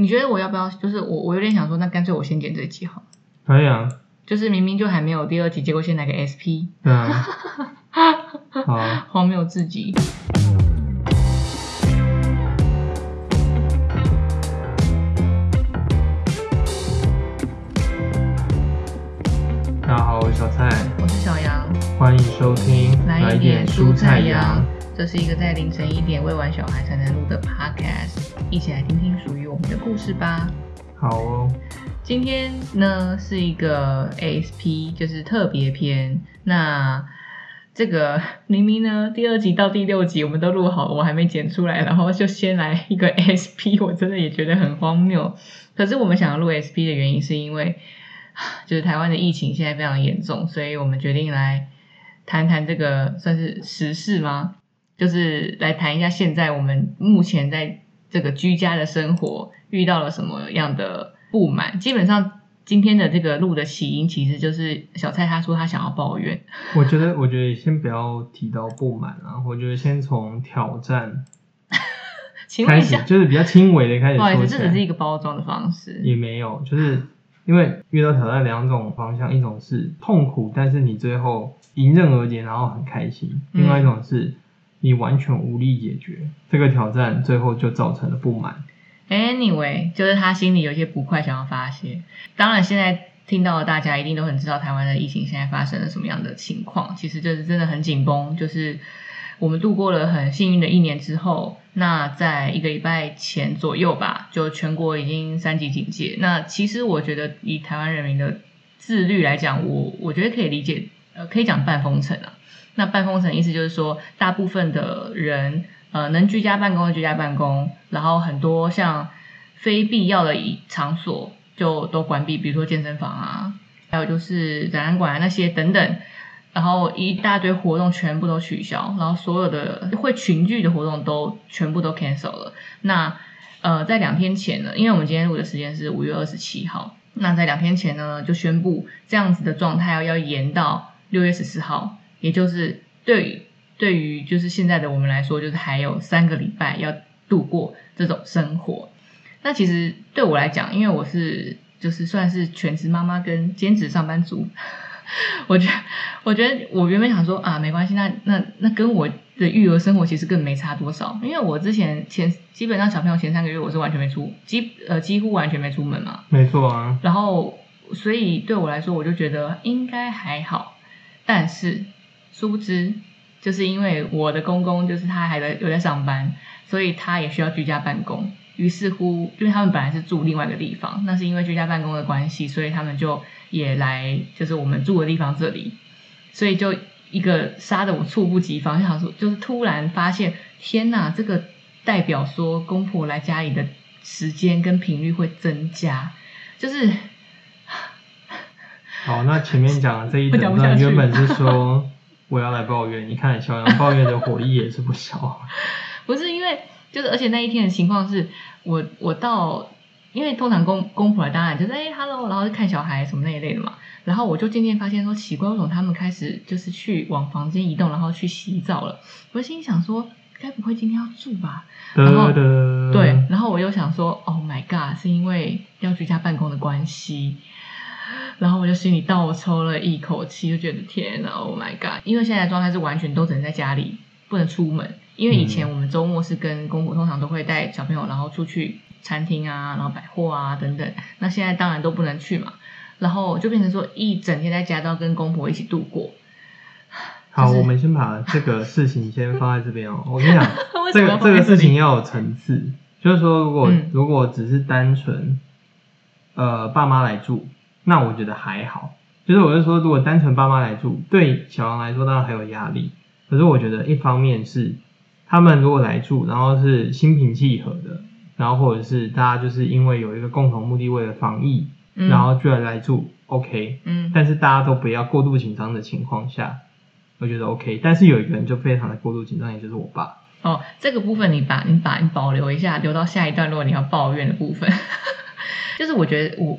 你觉得我要不要？就是我我有点想说，那干脆我先剪这集好了。可以啊，就是明明就还没有第二集，结果先来个 SP，对啊，好啊，荒谬至极。大家好，我是小蔡，我是小杨，欢迎收听来一点蔬菜羊。这是一个在凌晨一点喂完小孩才能录的 Podcast，一起来听听属于我们的故事吧。好哦，今天呢是一个 ASP，就是特别篇。那这个 明明呢第二集到第六集我们都录好，我还没剪出来，然后就先来一个 ASP，我真的也觉得很荒谬。可是我们想要录 ASP 的原因是因为，就是台湾的疫情现在非常严重，所以我们决定来谈谈这个算是时事吗？就是来谈一下现在我们目前在这个居家的生活遇到了什么样的不满。基本上今天的这个录的起因，其实就是小蔡他说他想要抱怨。我觉得，我觉得先不要提到不满啊，我觉得先从挑战 开始，就是比较轻微的开始不好意思，说。这只是一个包装的方式。也没有，就是因为遇到挑战两种方向，一种是痛苦，但是你最后迎刃而解，然后很开心；，嗯另外一种是你完全无力解决这个挑战，最后就造成了不满。Anyway，就是他心里有些不快想要发泄。当然，现在听到大家一定都很知道台湾的疫情现在发生了什么样的情况。其实就是真的很紧绷，就是我们度过了很幸运的一年之后，那在一个礼拜前左右吧，就全国已经三级警戒。那其实我觉得以台湾人民的自律来讲，我我觉得可以理解，呃，可以讲半封城啊。那半封城意思就是说，大部分的人呃能居家办公的居家办公，然后很多像非必要的场所就都关闭，比如说健身房啊，还有就是展览馆啊那些等等，然后一大堆活动全部都取消，然后所有的会群聚的活动都全部都 cancel 了。那呃，在两天前呢，因为我们今天录的时间是五月二十七号，那在两天前呢就宣布这样子的状态要要延到六月十四号。也就是对于对于就是现在的我们来说，就是还有三个礼拜要度过这种生活。那其实对我来讲，因为我是就是算是全职妈妈跟兼职上班族，我觉得我觉得我原本想说啊，没关系，那那那跟我的育儿生活其实更没差多少，因为我之前前基本上小朋友前三个月我是完全没出几呃几乎完全没出门嘛，没错啊，然后所以对我来说，我就觉得应该还好，但是。殊不知，就是因为我的公公就是他还在有在上班，所以他也需要居家办公。于是乎，因为他们本来是住另外一个地方，那是因为居家办公的关系，所以他们就也来就是我们住的地方这里，所以就一个杀的我猝不及防，就想说就是突然发现，天哪，这个代表说公婆来家里的时间跟频率会增加，就是。好，那前面讲的这一 段原本是 说我要来抱怨，你看小杨抱怨的火力也是不小。不是因为就是，而且那一天的情况是我我到，因为通常公公婆来当然就是哎、hello，然后就看小孩什么那一类的嘛。然后我就渐渐发现说奇怪，为什么他们开始就是去往房间移动，然后去洗澡了？我心里想说，该不会今天要住吧？然后对，然后我又想说，Oh my god，是因为要居家办公的关系。然后我就心里倒抽了一口气，就觉得天呐，Oh my god！因为现在的状态是完全都只能在家里，不能出门。因为以前我们周末是跟公婆通常都会带小朋友，然后出去餐厅啊，然后百货啊等等。那现在当然都不能去嘛，然后就变成说一整天在家都要跟公婆一起度过。好，就是我们先把这个事情先放在这边哦。我跟你讲，这个这个事情要有层次，就是说，如果、嗯如果只是单纯呃爸妈来住，那我觉得还好。就是我是说，如果单纯爸妈来住，对小王来说当然很有压力。可是我觉得一方面是他们如果来住，然后是心平气和的，然后或者是大家就是因为有一个共同目的，为了防疫，嗯然后居然来住，OK。嗯但是大家都不要过度紧张的情况下，我觉得 OK。但是有一个人就非常的过度紧张，也就是我爸。哦，这个部分你把你把你保留一下，留到下一段，如果你要抱怨的部分，就是我觉得我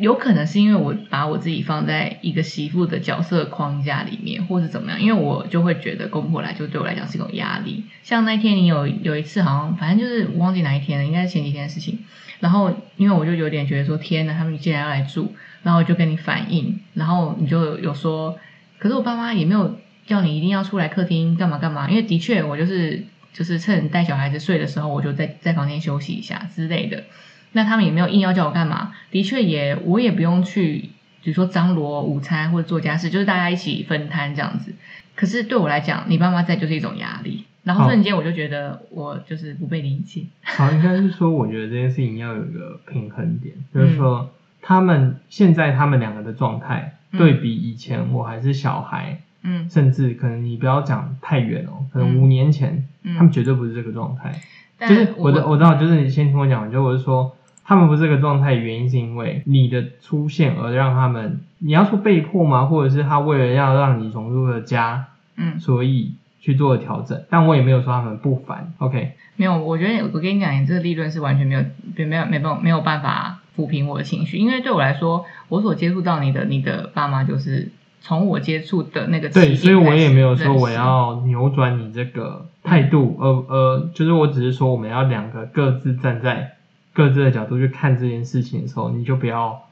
有可能是因为我把我自己放在一个媳妇的角色框架里面，或是怎么样，因为我就会觉得公婆来就对我来讲是一种压力。像那天你有有一次好像反正就是我忘记哪一天了，应该是前几天的事情。然后因为我就有点觉得说天哪，他们既然要来住，然后我就跟你反映，然后你就有说，可是我爸妈也没有叫你一定要出来客厅干嘛干嘛，因为的确我就是就是趁带小孩子睡的时候，我就在在房间休息一下之类的。那他们也没有硬要叫我干嘛，的确也我也不用去，比如说张罗午餐或者做家事，就是大家一起分摊这样子。可是对我来讲，你爸妈在就是一种压力，然后瞬间我就觉得我就是不被理解。好，应该是说，我觉得这件事情要有一个平衡点，就是说他们现在他们两个的状态，对比以前我还是小孩，嗯甚至可能你不要讲太远哦，可能五年前，嗯，他们绝对不是这个状态。就是我的我知道，就是你先听我讲，就我是说，他们不是这个状态，原因是因为你的出现而让他们，你要说被迫吗？或者是他为了要让你融入了家，嗯所以去做了调整。但我也没有说他们不烦，OK？没有，我觉得我跟你讲，你这个利润是完全没有没有没有没有办法抚平我的情绪，因为对我来说，我所接触到你的你的爸妈就是从我接触的那个对，所以我也没有说我要扭转你这个态度，呃呃，就是我只是说我们要两个各自站在各自的角度去看这件事情的时候，你就不要，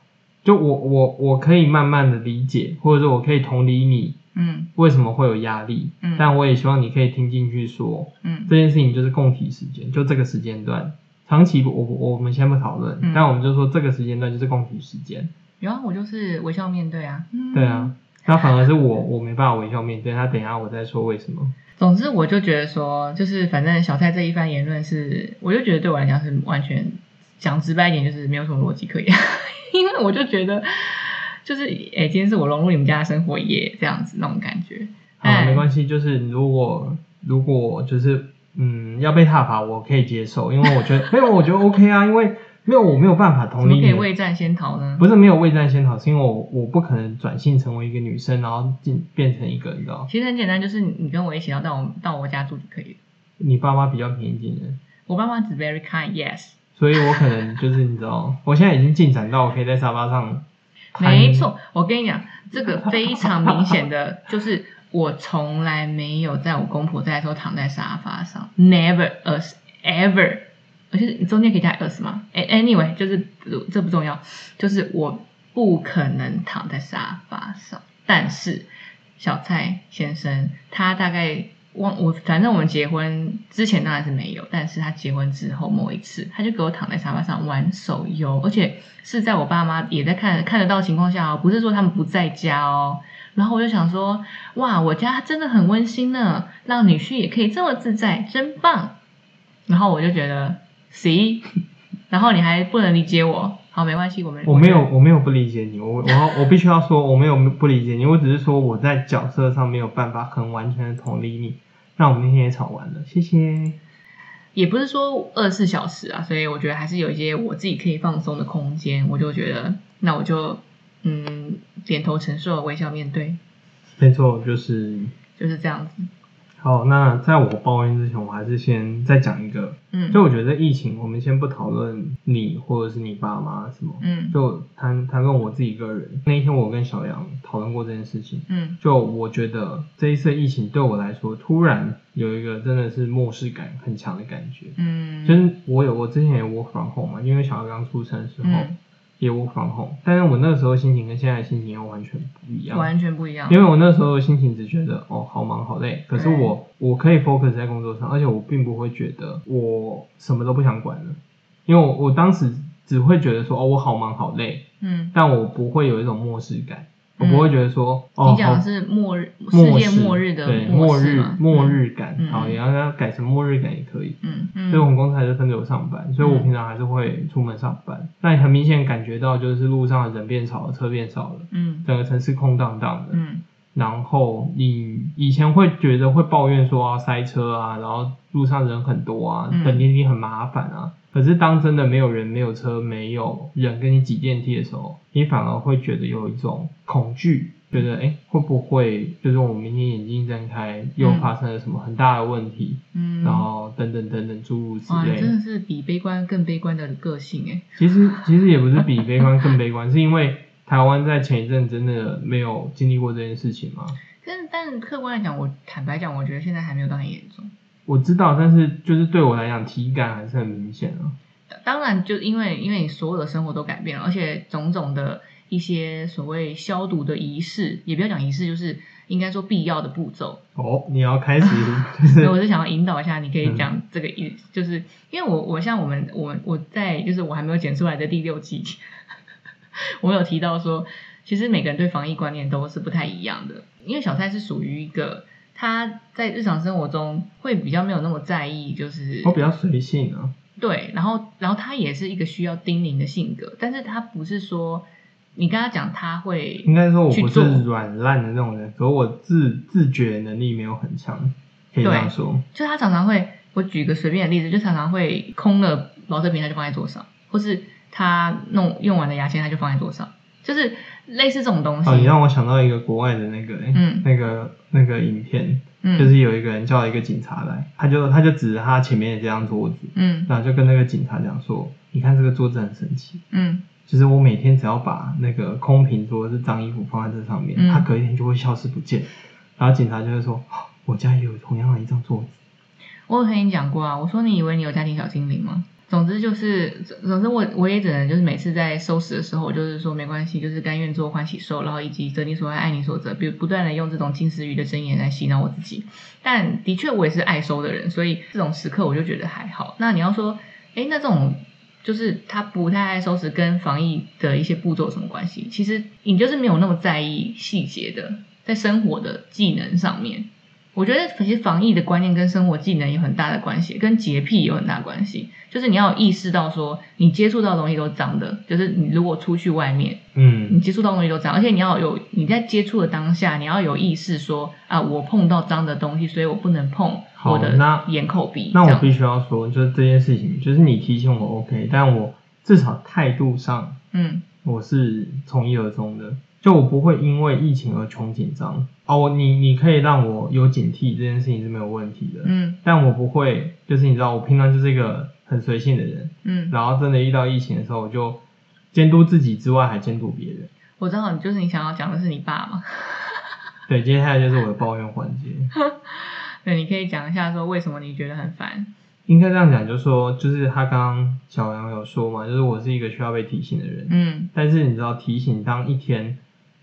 就我我我可以慢慢的理解，或者说我可以同理你嗯。为什么会有压力，嗯。但我也希望你可以听进去说，嗯。这件事情就是共体时间，就这个时间段，长期我我我们先不讨论，嗯。但我们就说这个时间段就是共体时间，然后，我就是微笑面对啊，嗯。对啊，那反而是我我没办法微笑面对，他等一下我再说为什么。总之，我就觉得说，就是反正小蔡这一番言论是，我就觉得对我来讲是完全讲直白一点，就是没有什么逻辑可言。因为我就觉得，就是诶，今天是我融入你们家的生活耶，这样子那种感觉。好，哎没关系，就是如果如果就是嗯要被踏伐，我可以接受，因为我觉得没有，我觉得 OK 啊，因为没有我没有办法怎么可以未战先逃呢？不是没有未战先逃，是因为我我不可能转性成为一个女生，然后进变成一个你知道，其实很简单，就是你跟我一起要到我到我家住就可以了。你爸妈比较平易近人，我爸妈只 very kind，yes，所以我可能就是你知道，我现在已经进展到我可以在沙发上瘫，没错。我跟你讲，这个非常明显的就是我从来没有在我公婆在的时候躺在沙发上，never us ever。而且你中间可以加 us 吗 Anyway，就是这不重要，就是我不可能躺在沙发上。但是小蔡先生他大概忘我，反正我们结婚之前当然是没有，但是他结婚之后某一次，他就给我躺在沙发上玩手游，而且是在我爸妈也在看看得到的情况下哦，不是说他们不在家哦。然后我就想说，哇，我家真的很温馨呢，让女婿也可以这么自在，真棒。然后我就觉得，see，然后你还不能理解我，好，没关系，我们我没有，我没有不理解你，我我我必须要说，我没有不理解你，我只是说我在角色上没有办法很完全的同理你。那我们今天也吵完了，谢谢。也不是说二十四小时啊，所以我觉得还是有一些我自己可以放松的空间。我就觉得，那我就嗯点头承受，微笑面对，没错，就是就是这样子。好。那在我抱怨之前，我还是先再讲一个，嗯。就我觉得疫情，我们先不讨论你或者是你爸妈什么，嗯。就谈谈论我自己个人。那一天我跟小杨讨论过这件事情，嗯。就我觉得这一次疫情对我来说，突然有一个真的是漠视感很强的感觉。嗯，就是我有我之前有 work from home 嘛，因为小杨刚出生的时候、嗯也 work from home，但是我那个时候心情跟现在的心情又完全不一样。完全不一样。因为我那时候的心情只觉得哦好忙好累，可是我我可以 focus 在工作上，而且我并不会觉得我什么都不想管了，因为我我当时只会觉得说哦我好忙好累，嗯，但我不会有一种漠视感，我不会觉得说、哦你讲的是末日世界末日的对末末日末日感，嗯好你要要改成末日感也可以。嗯嗯，所以我们公司还是分流上班，所以我嗯平常还是会出门上班。那你很明显感觉到，就是路上的人变少了，车变少了，嗯整个城市空荡荡的。嗯然后你以前会觉得会抱怨说啊塞车啊，然后路上人很多啊，嗯等电梯很麻烦啊。可是当真的没有人、没有车、没有人跟你挤电梯的时候，你反而会觉得有一种恐惧觉得哎会不会就是我明天眼睛睁开又嗯发生了什么很大的问题，嗯，然后等等等等诸如此类。真的是比悲观更悲观的个性哎。其实其实也不是比悲观更悲观，是因为台湾在前一阵真的没有经历过这件事情吗？但但客观来讲，我坦白讲，我觉得现在还没有到很严重。我知道，但是就是对我来讲，体感还是很明显啊。当然，就因为因为你所有的生活都改变了，而且种种的一些所谓消毒的仪式，也不要讲仪式，就是应该说必要的步骤。哦，你要开始 就是所以我是想要引导一下，你可以讲这个意，就是因为我我像我们我我在就是我还没有剪出来的第六季，我有提到说，其实每个人对防疫观念都是不太一样的。因为小蔡是属于一个他在日常生活中会比较没有那么在意，就是我比较随性啊。对，然后然后他也是一个需要叮咛的性格，但是他不是说你跟他讲他会应该说我不是软烂的那种人，可是我自自觉能力没有很强，可以这样说。就他常常会，我举个随便的例子，就常常会空了保特瓶他就放在桌上，或是他弄用完的牙签他就放在桌上，就是类似这种东西。哦，你让我想到一个国外的那个、欸嗯那个那个影片，嗯就是有一个人叫一个警察来，他就他就指着他前面的这张桌子，嗯然后就跟那个警察讲说：“你看这个桌子很神奇，嗯就是我每天只要把那个空瓶或者是脏衣服放在这上面，嗯它隔一天就会消失不见。”然后警察就会说：“哦我家也有同样的一张桌子。我有跟你讲过啊，我说你以为你有家庭小精灵吗？总之就是，总总之我我也只能就是每次在收拾的时候，我就是说没关系，就是甘愿做欢喜受，然后以及择你所爱，爱你所择，比如不断的用这种金丝鱼的箴言来洗脑我自己。但的确我也是爱收的人，所以这种时刻我就觉得还好。那你要说，诶，那这种就是他不太爱收拾，跟防疫的一些步骤有什么关系？其实你就是没有那么在意细节的，在生活的技能上面。我觉得其实防疫的观念跟生活技能有很大的关系，跟洁癖有很大关系。就是你要有意识到说，你接触到的东西都脏的，就是你如果出去外面，嗯你嗯，接触到的东西都脏，而且你要有你在接触的当下，你要有意识说啊，我碰到脏的东西，所以我不能碰好我的那眼口鼻。那我必须要说，就是这件事情，就是你提醒我 OK，但我至少态度上嗯我是从一而终的，就我不会因为疫情而穷紧张。哦，你你可以让我有警惕，这件事情是没有问题的。嗯但我不会，就是你知道，我平常就是一个很随性的人，嗯，然后真的遇到疫情的时候，我就监督自己之外，还监督别人。我知道，就是你想要讲的是你爸嘛？对，接下来就是我的抱怨环节。对，你可以讲一下说为什么你觉得很烦。应该这样讲，就是说，就是他刚刚小杨有说嘛，就是我是一个需要被提醒的人。嗯但是你知道，提醒当一天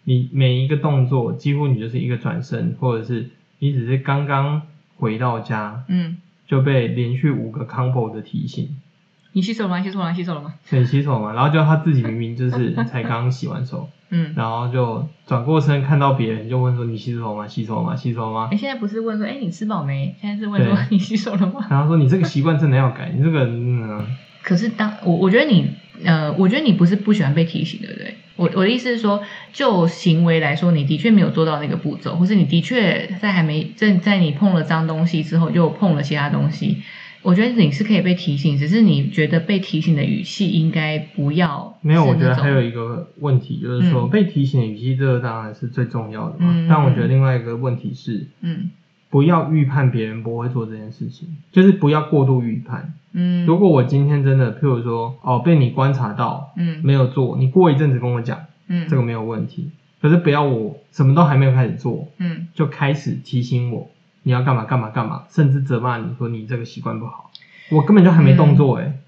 你每一个动作，几乎你就是一个转身，或者是你只是刚刚回到家嗯，就被连续五个 combo 的提醒，你洗手了吗？洗手了吗？洗手了吗？所以洗手嘛，然后就他自己明明就是 才刚洗完手，嗯。然后就转过身看到别人就问说你洗手吗？洗手吗？洗手吗哎，？现在不是问说，哎，你吃饱没？现在是问说 你洗手了吗？然后说你这个习惯真的要改，你这个嗯，可是当我我觉得你呃，我觉得你不是不喜欢被提醒，对不对？我我的意思是说，就行为来说，你的确没有做到那个步骤，或是你的确在还没在在你碰了脏东西之后，又碰了其他东西。我觉得你是可以被提醒，只是你觉得被提醒的语气应该不要没有，我觉得还有一个问题就是说嗯被提醒的语气，这个当然是最重要的嘛。嗯但我觉得另外一个问题是，嗯不要预判别人不会做这件事情，就是不要过度预判。嗯。如果我今天真的，譬如说，哦，被你观察到嗯。没有做，你过一阵子跟我讲，嗯。这个没有问题。可是不要我什么都还没有开始做，嗯。就开始提醒我你要干嘛干嘛干嘛，甚至责骂你说你这个习惯不好，我根本就还没动作哎、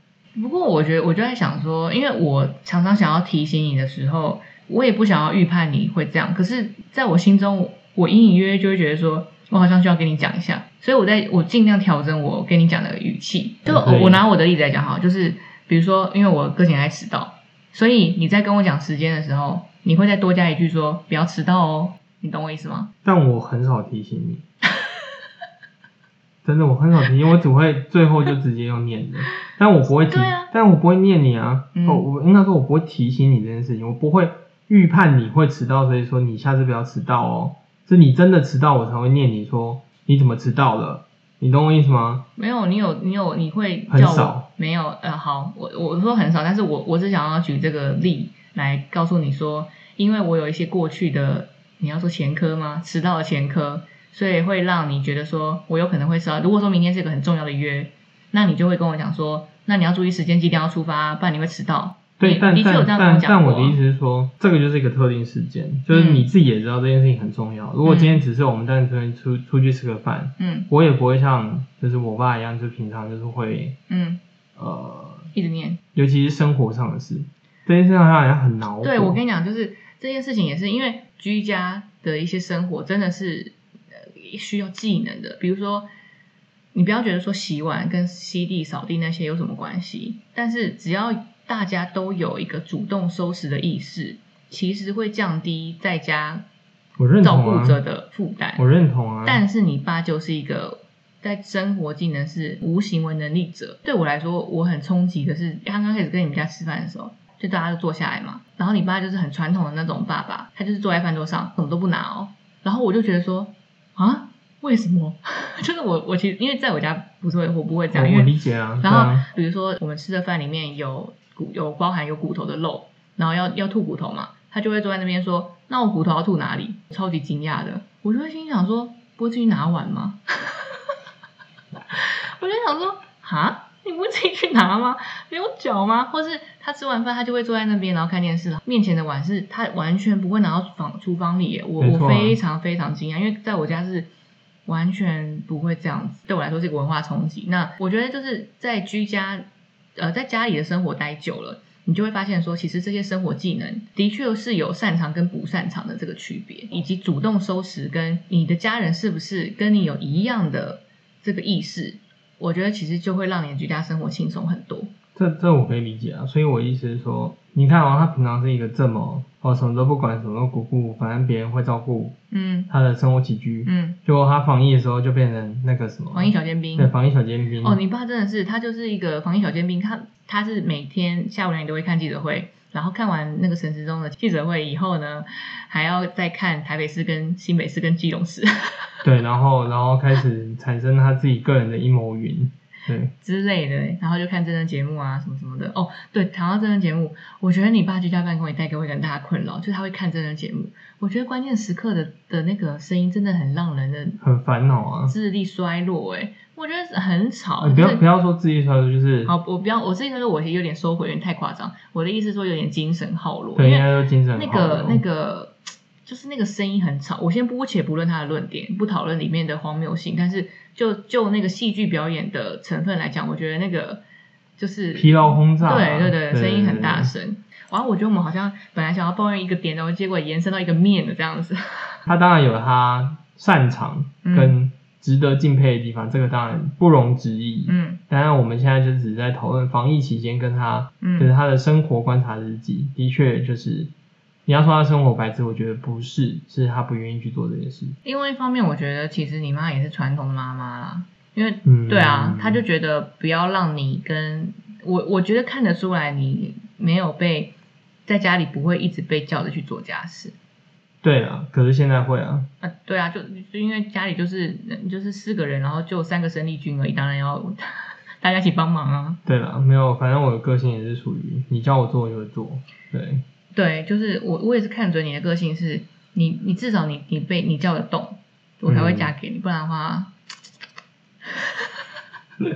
不过我觉得，我就在想说，因为我常常想要提醒你的时候，我也不想要预判你会这样。可是，在我心中，我隐隐约约就会觉得说，我好像需要跟你讲一下，所以我在我尽量调整我跟你讲的语气。就我拿我的例子来讲哈，就是比如说，因为我个性爱迟到，所以你在跟我讲时间的时候，你会再多加一句说不要迟到哦，你懂我意思吗？但我很少提醒你，真的我很少提醒，我只会最后就直接用念的，但我不会提，啊。但我不会念你啊，嗯。哦，我应该说我不会提醒你这件事情，我不会预判你会迟到，所以说你下次不要迟到哦，是你真的迟到我才会念你说你怎么迟到了，你懂我意思吗？没有，你有你有你会叫我很少没有？呃，好，我我说很少，但是我我只想要举这个例来告诉你说，因为我有一些过去的你要说前科吗？迟到的前科，所以会让你觉得说我有可能会迟到。如果说明天是一个很重要的约，那你就会跟我讲说，那你要注意时间，几点要出发，不然你会迟到。对，但但但。但我的意思是说，这个就是一个特定事件，就是嗯你自己也知道这件事情很重要。如果今天只是我们单纯出出去吃个饭，嗯我也不会像就是我爸一样，就平常就是会嗯，呃，一直念。尤其是生活上的事，这件事情他好像很恼火。对，我跟你讲，就是这件事情也是因为居家的一些生活真的是呃需要技能的，比如说。你不要觉得说洗碗跟吸地扫地那些有什么关系，但是只要大家都有一个主动收拾的意识，其实会降低在家我认照顾者的负担。我认同啊。但是你爸就是一个在生活技能是无行为能力者。对我来说，我很冲击的是，刚刚开始跟你们家吃饭的时候，就大家都坐下来嘛，然后你爸就是很传统的那种爸爸，他就是坐在饭桌上，什么都不拿哦。然后我就觉得说，啊，为什么？就是我我其实因为在我家不是会我不会这样，因为理解啊。然后啊比如说我们吃的饭里面有骨有包含有骨头的肉，然后要要吐骨头嘛，他就会坐在那边说：“那我骨头要吐哪里？”超级惊讶的，我就会心想说：“不会自己拿碗吗？” 我就想说：“哈，你不会自己去拿吗？没有脚吗？”或是他吃完饭，他就会坐在那边，然后看电视，面前的碗是他完全不会拿到房厨房里耶。我啊我非常非常惊讶，因为在我家是完全不会这样子，对我来说是一个文化冲击。那我觉得就是在居家，呃，在家里的生活待久了，你就会发现说，其实这些生活技能的确是有擅长跟不擅长的这个区别，以及主动收拾跟你的家人是不是跟你有一样的这个意识，我觉得其实就会让你的居家生活轻松很多。这这我可以理解啊，所以我意思是说，你看哦，他平常是一个这么哦什么都不管，什么都不顾，反正别人会照顾嗯。他的生活起居，嗯，结果他防疫的时候就变成那个什么防疫小尖兵。对防疫小尖兵。哦，你爸真的是，他就是一个防疫小尖兵，他他是每天下午两点都会看记者会，然后看完那个陈时中的记者会以后呢，还要再看台北市跟新北市跟基隆市。对，然后然后开始产生他自己个人的阴谋云，对，之类的，然后就看真人节目啊什么什么的。哦，对，谈到真人节目，我觉得你爸居家办公也带给我一个很大的困扰，就是他会看真人节目，我觉得关键时刻的的那个声音真的很让人的很烦恼啊。智力衰弱，哎，我觉得很吵。你不要就是不要说智力衰落，就是好，我不要，我自己说我有点收回，有点太夸张。我的意思说有点精神耗落，对，应该说精神那个那个就是那个声音很吵。我先姑且不论他的论点，不讨论里面的荒谬性，但是就就那个戏剧表演的成分来讲，我觉得那个就是疲劳轰炸啊，对对对，对声音很大。声。然后我觉得我们好像本来想要抱怨一个点，然后结果延伸到一个面的这样子。他当然有他擅长嗯跟值得敬佩的地方，这个当然不容置疑。嗯当然，我们现在就只是在讨论防疫期间跟他，就是嗯他的生活观察日记，的确就是你要说他生活白痴，我觉得不是，是他不愿意去做这件事。因为一方面，我觉得其实你妈也是传统的妈妈啦，因为嗯，对啊，她就觉得不要让你跟我，我觉得看得出来你没有被在家里不会一直被叫着去做家事。对啊，可是现在会啊，啊，对啊，就就因为家里就是就是四个人，然后就三个生力军而已，当然要 大家一起帮忙啊。对了，没有，反正我的个性也是属于你叫我做我就会做，对，对，就是我我也是看准你的个性是，你你至少你你被你叫得动，我才会嫁给你，不然的话，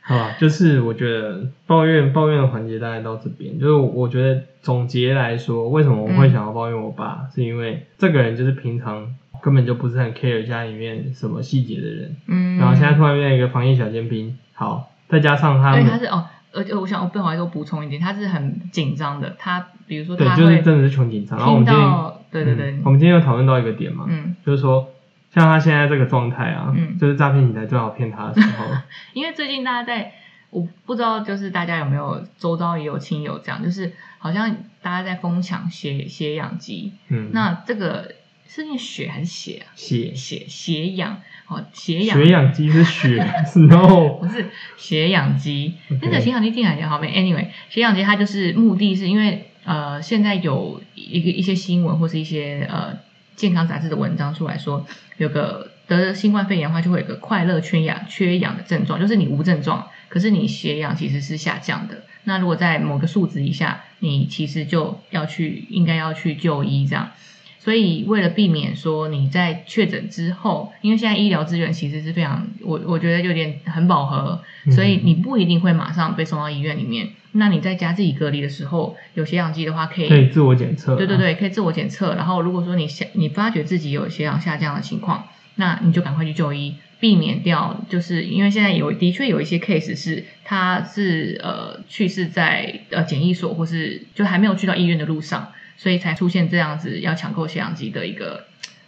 好吧，就是我觉得抱怨抱怨的环节大概到这边，就是我觉得总结来说，为什么我会想要抱怨我爸，是因为这个人就是平常根本就不是很 care 家里面什么细节的人，嗯，然后现在突然变成一个防疫小尖兵，好，再加上他对，他是哦，而且我想，我不好意思，我补充一点，他是很紧张的，他比如说对，就是真的是穷紧张。然后我听们今天，到，对对对。嗯，我们今天有讨论到一个点嘛，嗯，就是说像他现在这个状态啊，嗯。就是诈骗集团最好骗他的时候，因为最近大家在，我不知道就是大家有没有周遭也有亲友这样，就是好像大家在疯抢血血氧机，嗯，那这个是念血还是血啊？血。血血氧，哦，血氧。血氧机是血，no，不是血氧机。那个血氧机听起来也好没，anyway，血氧机它就是目的是因为呃现在有一个一些新闻或是一些呃健康杂志的文章出来说，有个得了新冠肺炎的话就会有个快乐缺氧缺氧的症状，就是你无症状，可是你血氧其实是下降的。那如果在某个数值以下，你其实就要去应该要去就医这样。所以为了避免说你在确诊之后，因为现在医疗资源其实是非常，我我觉得有点很饱和，嗯所以你不一定会马上被送到医院里面。那你在家自己隔离的时候，有血氧机的话可以可以自我检测。对对，对，可以自我检测。然后如果说你下你发觉自己有血氧下降的情况，那你就赶快去就医，避免掉。就是因为现在有的确有一些 case 是他是呃去世在呃检疫所，或是就还没有去到医院的路上，所以才出现这样子要抢购血氧机的一个。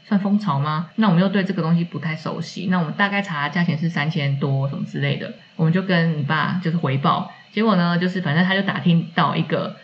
算风潮吗？那我们又对这个东西不太熟悉，那我们大概查价钱是三千多什么之类的，我们就跟你爸就是回报，结果呢，就是反正他就打听到一个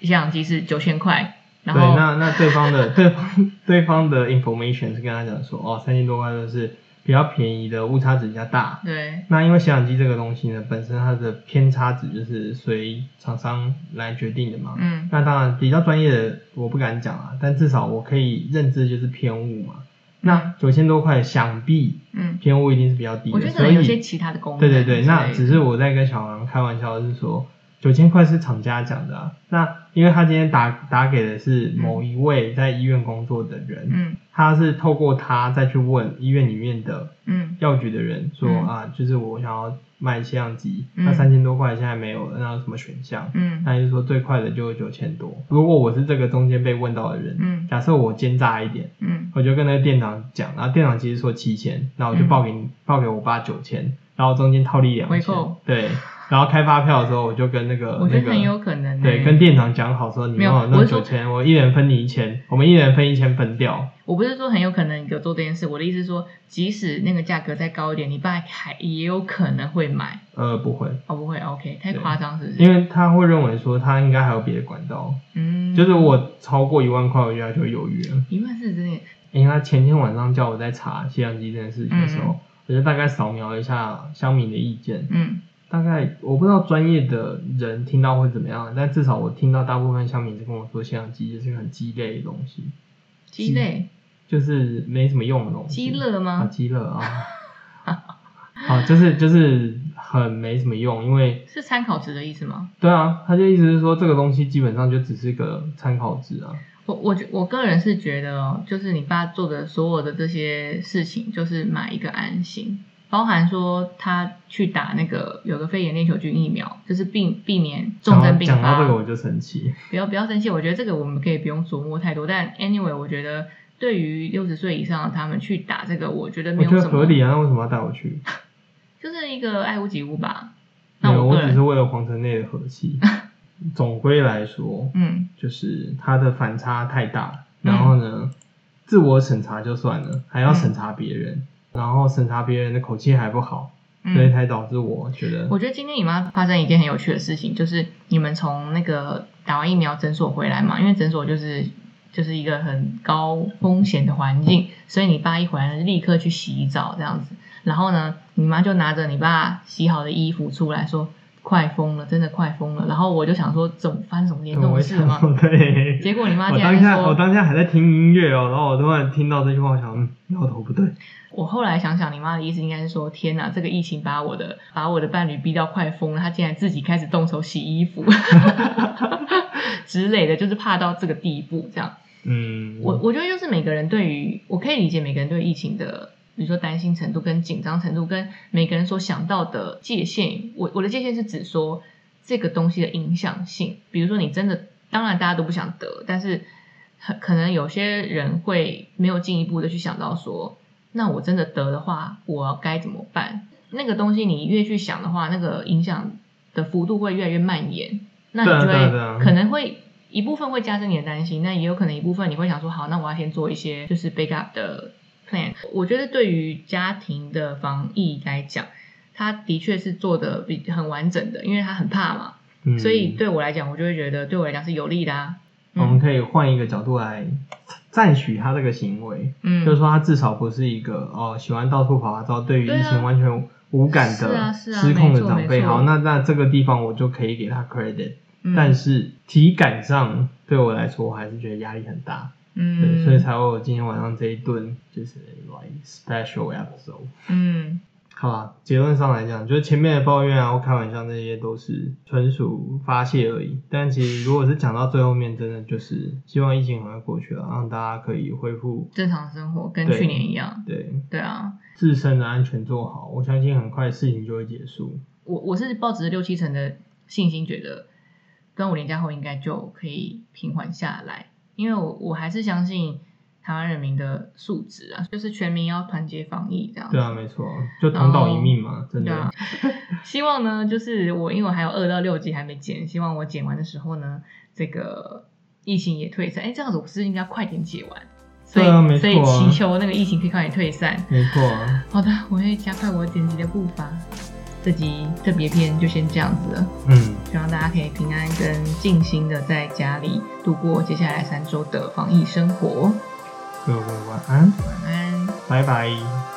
血氧机是九千块，然对，后那那对方的对方对方的 information 是跟他讲说，哦，三千多块就是比较便宜的，误差值比较大。对那因为血氧机这个东西呢，本身它的偏差值就是随厂商来决定的嘛。嗯那当然比较专业的我不敢讲啊，但至少我可以认知就是偏误嘛。那九千多块，想必嗯，偏误一定是比较低的，我觉得可所以有些其他的功能对对对，那只是我在跟小王开玩笑，是说九千块是厂家讲的、啊。那因为他今天打打给的是某一位在医院工作的人，嗯。他是透过他再去问医院里面的嗯。药局的人说、嗯。啊，就是我想要卖血氧机，嗯。那三千多块现在没有了，那有什么选项？嗯。那就是说最快的就九千多。如果我是这个中间被问到的人，嗯。假设我奸诈一点，嗯。我就跟那个店长讲，然后店长其实说七千，那我就报给你、报给我爸九千，然后中间套利两千对，然后开发票的时候我就跟那个我觉得很有可能欸。对，跟店长讲好说你没有帮我弄九千，我一人分你一千，我们一人分一千分掉。我不是说很有可能你给我做这件事，我的意思是说，即使那个价格再高一点，你爸还也有可能会买。呃，不会，哦，不会，OK，太对。夸张是不是？因为他会认为说他应该还有别的管道，嗯，就是我超过一万块，我觉得他就会犹豫了。一万是真的，因为他前天晚上叫我在查吸氧机这件事情的时候，嗯。我就大概扫描一下乡民的意见，嗯大概我不知道专业的人听到会怎么样，但至少我听到大部分乡民是跟我说，吸氧机就是个很鸡肋的东西，鸡肋，就是没什么用的东西。鸡肋啊，吗？鸡肋啊，好，就是就是很没什么用，因为是参考值的意思吗？对啊，他就意思是说这个东西基本上就只是个参考值啊。我我觉我个人是觉得哦，就是你爸做的所有的这些事情，就是买一个安心，包含说他去打那个有个肺炎链球菌疫苗，就是避避免重症并讲到。这个我就生气。不要不要生气，我觉得这个我们可以不用琢磨太多。但 anyway，我觉得对于六十岁以上的他们去打这个，我觉得没有什么，得合理啊，那为什么要带我去？就是一个爱屋及乌吧。那我，我只是为了皇城内的和气。总归来说，嗯就是他的反差太大，然后呢，自我审查就算了，还要审查别人，然后审查别人的口气还不好，所以嗯，才导致我觉得，我觉得今天你妈发生一件很有趣的事情，就是你们从那个打完疫苗诊所回来嘛，因为诊所就是就是一个很高风险的环境，所以你爸一回来，立刻去洗澡这样子，然后呢，你妈就拿着你爸洗好的衣服出来说。快疯了，真的快疯了。然后我就想说，怎么发生什么严重事了吗？对。结果你妈我竟然说，我当下还在听音乐哦，然后我突然听到这句话，我想，嗯，摇头不对。我后来想想，你妈的意思应该是说，天哪，这个疫情把我的把我的伴侣逼到快疯了，他竟然自己开始动手洗衣服 之类的，就是怕到这个地步。这样，嗯，我我觉得就是每个人对于，我可以理解每个人对疫情的，比如说担心程度跟紧张程度，跟每个人所想到的界限。我我的界限是指说这个东西的影响性，比如说你真的，当然大家都不想得，但是很可能有些人会没有进一步的去想到说，那我真的得的话，我该怎么办？那个东西你越去想的话，那个影响的幅度会越来越蔓延，那你就会可能会一部分会加深你的担心，那也有可能一部分你会想说，好，那我要先做一些就是 backup 的 plan。我觉得对于家庭的防疫来讲，他的确是做的比很完整的，因为他很怕嘛，嗯所以对我来讲，我就会觉得对我来讲是有利的啊。我们可以换一个角度来赞许他这个行为，嗯，就是说他至少不是一个哦喜欢到处跑照，对于疫情完全无感的啊啊失控的长辈。好，那那这个地方我就可以给他 credit，、嗯但是体感上对我来说，我还是觉得压力很大，对，嗯，所以才会有今天晚上这一顿就是 like special episode。嗯，好吧，结论上来讲，就是前面的抱怨啊或开玩笑那些都是纯属发泄而已。但其实如果是讲到最后面，真的就是希望疫情很快过去了，让大家可以恢复正常生活跟去年一样。对对啊，自身的安全做好，我相信很快事情就会结束。我我是抱着六七成的信心，觉得端午连假后应该就可以平缓下来，因为我我还是相信台湾人民的素质啊，就是全民要团结防疫这样子。对啊，没错，就同岛一命嘛，真的 希望呢，就是我因为我还有二到六集还没剪，希望我剪完的时候呢，这个疫情也退散。哎，这样子我是应该快点解完？所以、所以啊祈求那个疫情可以快点退散。没错啊，好的，我会加快我剪辑的步伐。这集特别篇就先这样子了，嗯，希望大家可以平安跟静心的在家里度过接下来三周的防疫生活。各位晚安，晚安。拜拜。